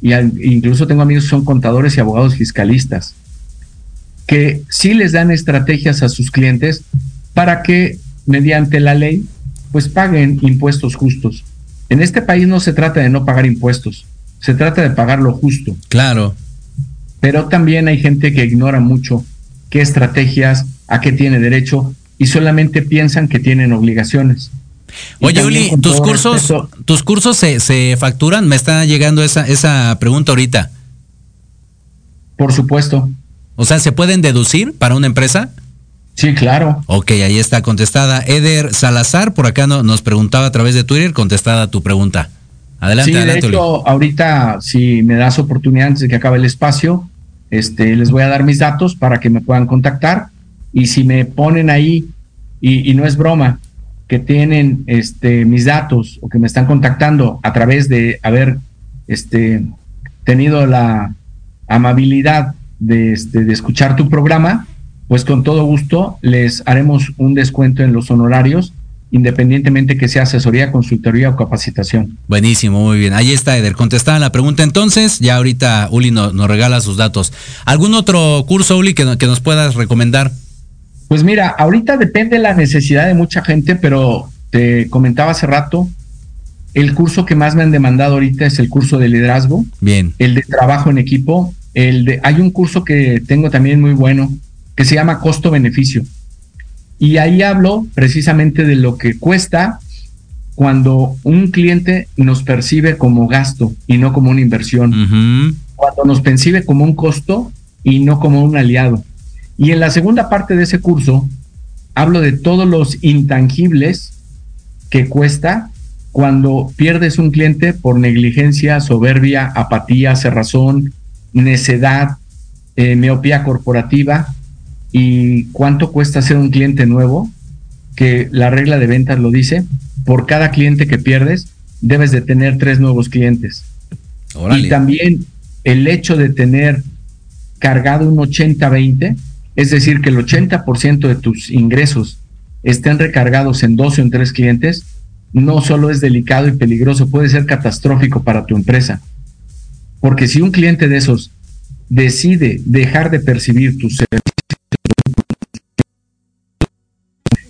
y al, incluso tengo amigos que son contadores y abogados fiscalistas, que sí les dan estrategias a sus clientes para que mediante la ley pues paguen impuestos justos. En este país no se trata de no pagar impuestos, se trata de pagar lo justo. Claro. Pero también hay gente que ignora mucho qué estrategias, a qué tiene derecho y solamente piensan que tienen obligaciones. Oye, Uli, tus cursos, respeto, tus cursos se, se, facturan, me está llegando esa, esa pregunta ahorita. Por supuesto. O sea, ¿se pueden deducir para una empresa? Sí, claro. Ok, ahí está contestada. Eder Salazar, por acá no, nos preguntaba a través de Twitter, contestada tu pregunta. Adelante, sí, adelante. De hecho, ahorita, si me das oportunidad antes de que acabe el espacio, este, les voy a dar mis datos para que me puedan contactar. Y si me ponen ahí, y, y no es broma, que tienen este, mis datos o que me están contactando a través de haber este, tenido la amabilidad de, este, de escuchar tu programa, pues con todo gusto les haremos un descuento en los honorarios independientemente que sea asesoría, consultoría o capacitación. Buenísimo, muy bien. Ahí está, Eder. Contestada la pregunta entonces, ya ahorita Uli nos regala sus datos. ¿Algún otro curso, Uli, que, que nos puedas recomendar? Pues mira, ahorita depende la necesidad de mucha gente, pero te comentaba hace rato, el curso que más me han demandado ahorita es el curso de liderazgo. Bien. El de trabajo en equipo. El de, hay un curso que tengo también muy bueno que se llama costo-beneficio. Y ahí hablo precisamente de lo que cuesta cuando un cliente nos percibe como gasto y no como una inversión. Cuando nos percibe como un costo y no como un aliado. Y en la segunda parte de ese curso hablo de todos los intangibles que cuesta cuando pierdes un cliente por negligencia, soberbia, apatía, cerrazón, necedad, eh, miopía corporativa y cuánto cuesta ser un cliente nuevo, que la regla de ventas lo dice, por cada cliente que pierdes, debes de tener tres nuevos clientes. Y también el hecho de tener cargado un 80-20, es decir, que el 80% de tus ingresos estén recargados en dos o en tres clientes, no solo es delicado y peligroso, puede ser catastrófico para tu empresa. Porque si un cliente de esos decide dejar de percibir tus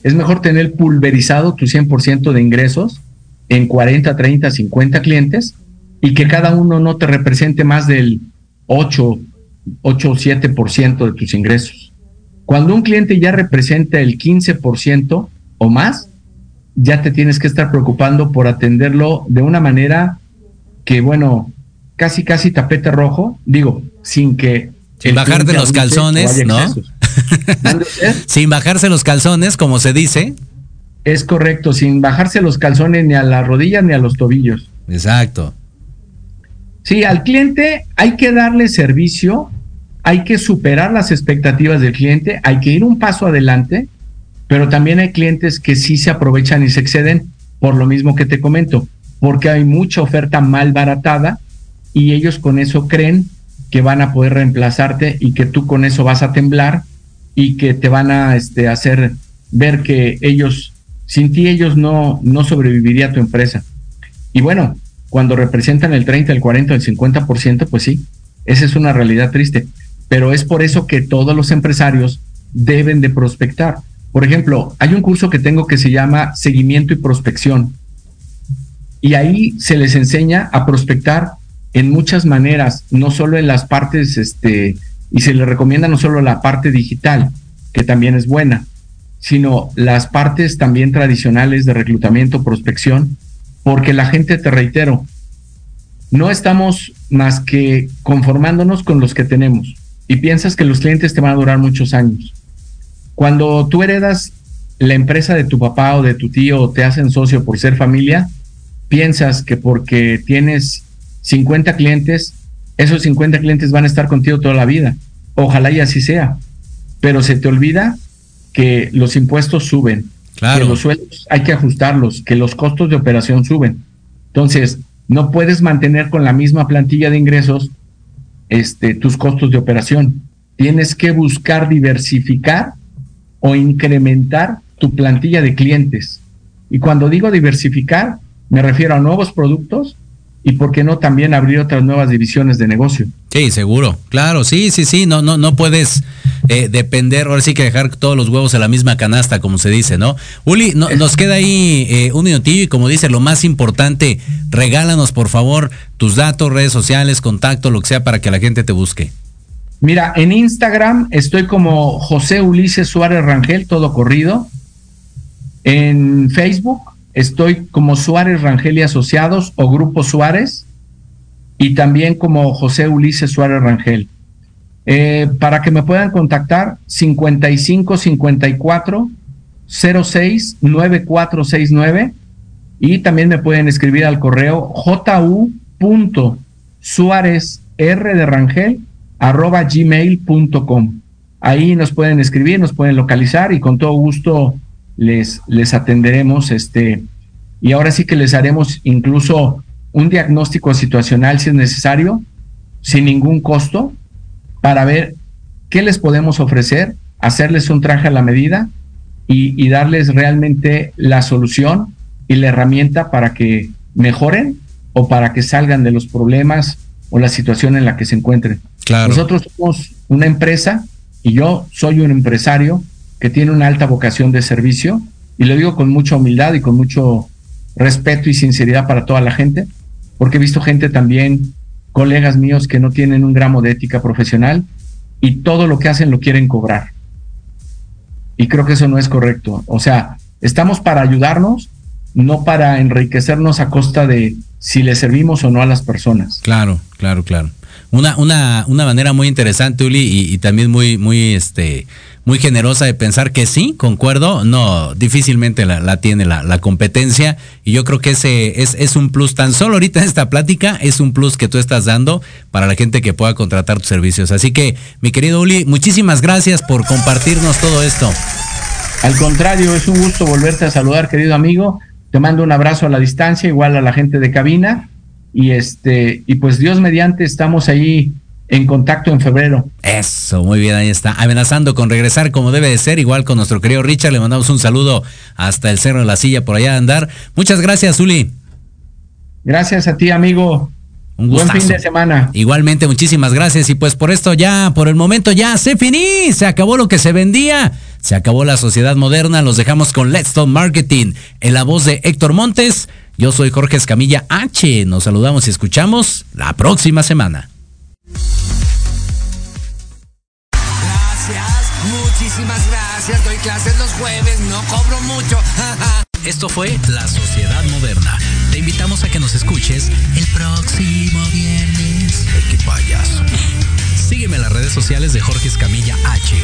es mejor tener pulverizado tu 100% de ingresos en 40, 30, 50 clientes y que cada uno no te represente más del 8, 8 o 7% de tus ingresos. Cuando un cliente ya representa el 15% o más, ya te tienes que estar preocupando por atenderlo de una manera que, bueno, casi, casi tapete rojo, digo, sin que... Sin bajarte los calzones, ¿no? *laughs* sin bajarse los calzones, como se dice. Es correcto, sin bajarse los calzones ni a las rodillas ni a los tobillos. Exacto. Sí, al cliente hay que darle servicio, hay que superar las expectativas del cliente, hay que ir un paso adelante pero también hay clientes que sí se aprovechan y se exceden por lo mismo que te comento, porque hay mucha oferta mal baratada y ellos con eso creen que van a poder reemplazarte y que tú con eso vas a temblar y que te van a este, hacer ver que ellos, sin ti ellos no, no sobreviviría tu empresa. Y bueno, cuando representan el 30, el 40, el 50%, pues sí, esa es una realidad triste. Pero es por eso que todos los empresarios deben de prospectar. Por ejemplo, hay un curso que tengo que se llama Seguimiento y Prospección. Y ahí se les enseña a prospectar en muchas maneras, no solo en las partes, este, y se les recomienda no solo la parte digital, que también es buena, sino las partes también tradicionales de reclutamiento, prospección, porque la gente, te reitero, no estamos más que conformándonos con los que tenemos y piensas que los clientes te van a durar muchos años. Cuando tú heredas la empresa de tu papá o de tu tío o te hacen socio por ser familia, piensas que porque tienes 50 clientes, esos 50 clientes van a estar contigo toda la vida. Ojalá y así sea. Pero se te olvida que los impuestos suben, que los sueldos hay que ajustarlos, que los costos de operación suben. Entonces, no puedes mantener con la misma plantilla de ingresos este, tus costos de operación. Tienes que buscar diversificar o incrementar tu plantilla de clientes. Y cuando digo diversificar, me refiero a nuevos productos y por qué no también abrir otras nuevas divisiones de negocio. Sí, seguro, claro, sí, sí, sí, no, no, no puedes eh, depender, ahora sí que dejar todos los huevos en la misma canasta, como se dice, ¿no? Uli, nos queda ahí eh, un minutillo y como dice, lo más importante, regálanos por favor tus datos, redes sociales, contacto, lo que sea, para que la gente te busque. Mira, en Instagram estoy como José Ulises Suárez Rangel, todo corrido. En Facebook estoy como Suárez Rangel y Asociados o Grupo Suárez y también como José Ulises Suárez Rangel. Eh, para que me puedan contactar, 55 54 06 9469 y también me pueden escribir al correo ju.suárez r de Rangel arroba gmail.com. Ahí nos pueden escribir, nos pueden localizar y con todo gusto les, les atenderemos. Este, y ahora sí que les haremos incluso un diagnóstico situacional si es necesario, sin ningún costo, para ver qué les podemos ofrecer hacerles un traje a la medida y, darles realmente la solución y la herramienta para que mejoren o para que salgan de los problemas o la situación en la que se encuentren. Claro. Nosotros somos una empresa y yo soy un empresario que tiene una alta vocación de servicio y lo digo con mucha humildad y con mucho respeto y sinceridad para toda la gente, porque he visto gente también, colegas míos que no tienen un gramo de ética profesional y todo lo que hacen lo quieren cobrar. Y creo que eso no es correcto. O sea, estamos para ayudarnos, no para enriquecernos a costa de si le servimos o no a las personas. Claro, claro, claro. Una, una, una manera muy interesante, Uli, y, también muy, muy, este, muy generosa de pensar que sí, concuerdo, no, difícilmente la, tiene la, competencia, y yo creo que ese es, es un plus, tan solo ahorita en esta plática, es un plus que tú estás dando para la gente que pueda contratar tus servicios. Así que, mi querido Uli, muchísimas gracias por compartirnos todo esto. Al contrario, es un gusto volverte a saludar, querido amigo. Te mando un abrazo a la distancia, igual a la gente de cabina y este y pues Dios mediante estamos ahí en contacto en febrero. Eso, muy bien, ahí está. Amenazando con regresar como debe de ser, igual con nuestro querido Richard, le mandamos un saludo hasta el Cerro de la Silla por allá de andar. Muchas gracias, Uli. Gracias a ti, amigo. Un Buen fin de semana. Igualmente, muchísimas gracias. Y pues por esto ya, por el momento ya se finí, se acabó lo que se vendía. Se acabó la sociedad moderna, los dejamos con Let's Talk Marketing en la voz de Héctor Montes. Yo soy Jorge Escamilla H. Nos saludamos y escuchamos la próxima semana. Muchísimas gracias. Doy clases los jueves, no cobro mucho. *laughs* Esto fue La Sociedad Moderna. Te invitamos a que nos escuches el próximo viernes. ¡Qué payaso! *laughs* Sígueme en las redes sociales de Jorge Escamilla H.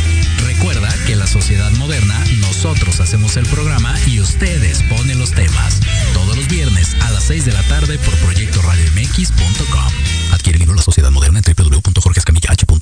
Recuerda que en la sociedad moderna nosotros hacemos el programa y ustedes ponen los temas. Todos los viernes a las 6 de la tarde por Proyecto RadioMX.com. Adquiere el libro La Sociedad Moderna en www.jorgescamillah.com.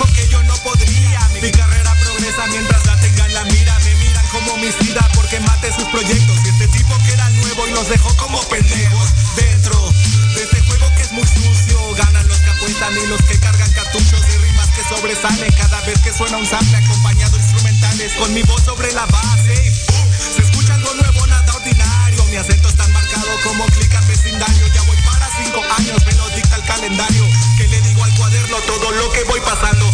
¿Quién dijo que yo no podría? Mi carrera progresa mientras la tengan la mira. Me miran como homicida porque mate sus proyectos. Y este tipo que era nuevo y los dejó como pendejos dentro de este juego que es muy sucio. Ganan los que apuestan y los que cargan cartuchos de rimas que sobresalen cada vez que suena un sample acompañado instrumentales con mi voz sobre la base. Se escucha algo nuevo, nada ordinario. Mi acento es tan marcado como clican vecindario. Ya voy para cinco años, calendario. Que le digo al cuaderno todo lo que voy pasando